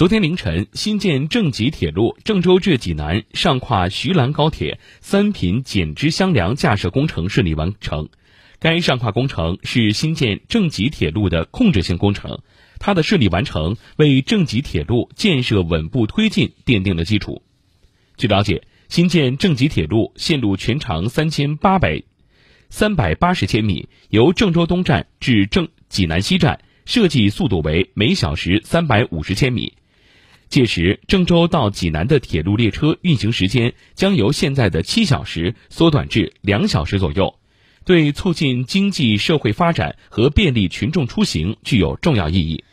昨天凌晨，新建郑吉铁路郑州至济南上跨徐兰高铁三品减支箱梁架设工程顺利完成。该上跨工程是新建郑吉铁路的控制性工程，它的顺利完成为郑吉铁路建设稳步推进奠定了基础。据了解，新建郑吉铁路线路全长三千八百三百八十千米，由郑州东站至郑济南西站，设计速度为每小时三百五十千米。届时，郑州到济南的铁路列车运行时间将由现在的七小时缩短至两小时左右。对促进经济社会发展和便利群众出行具有重要意义。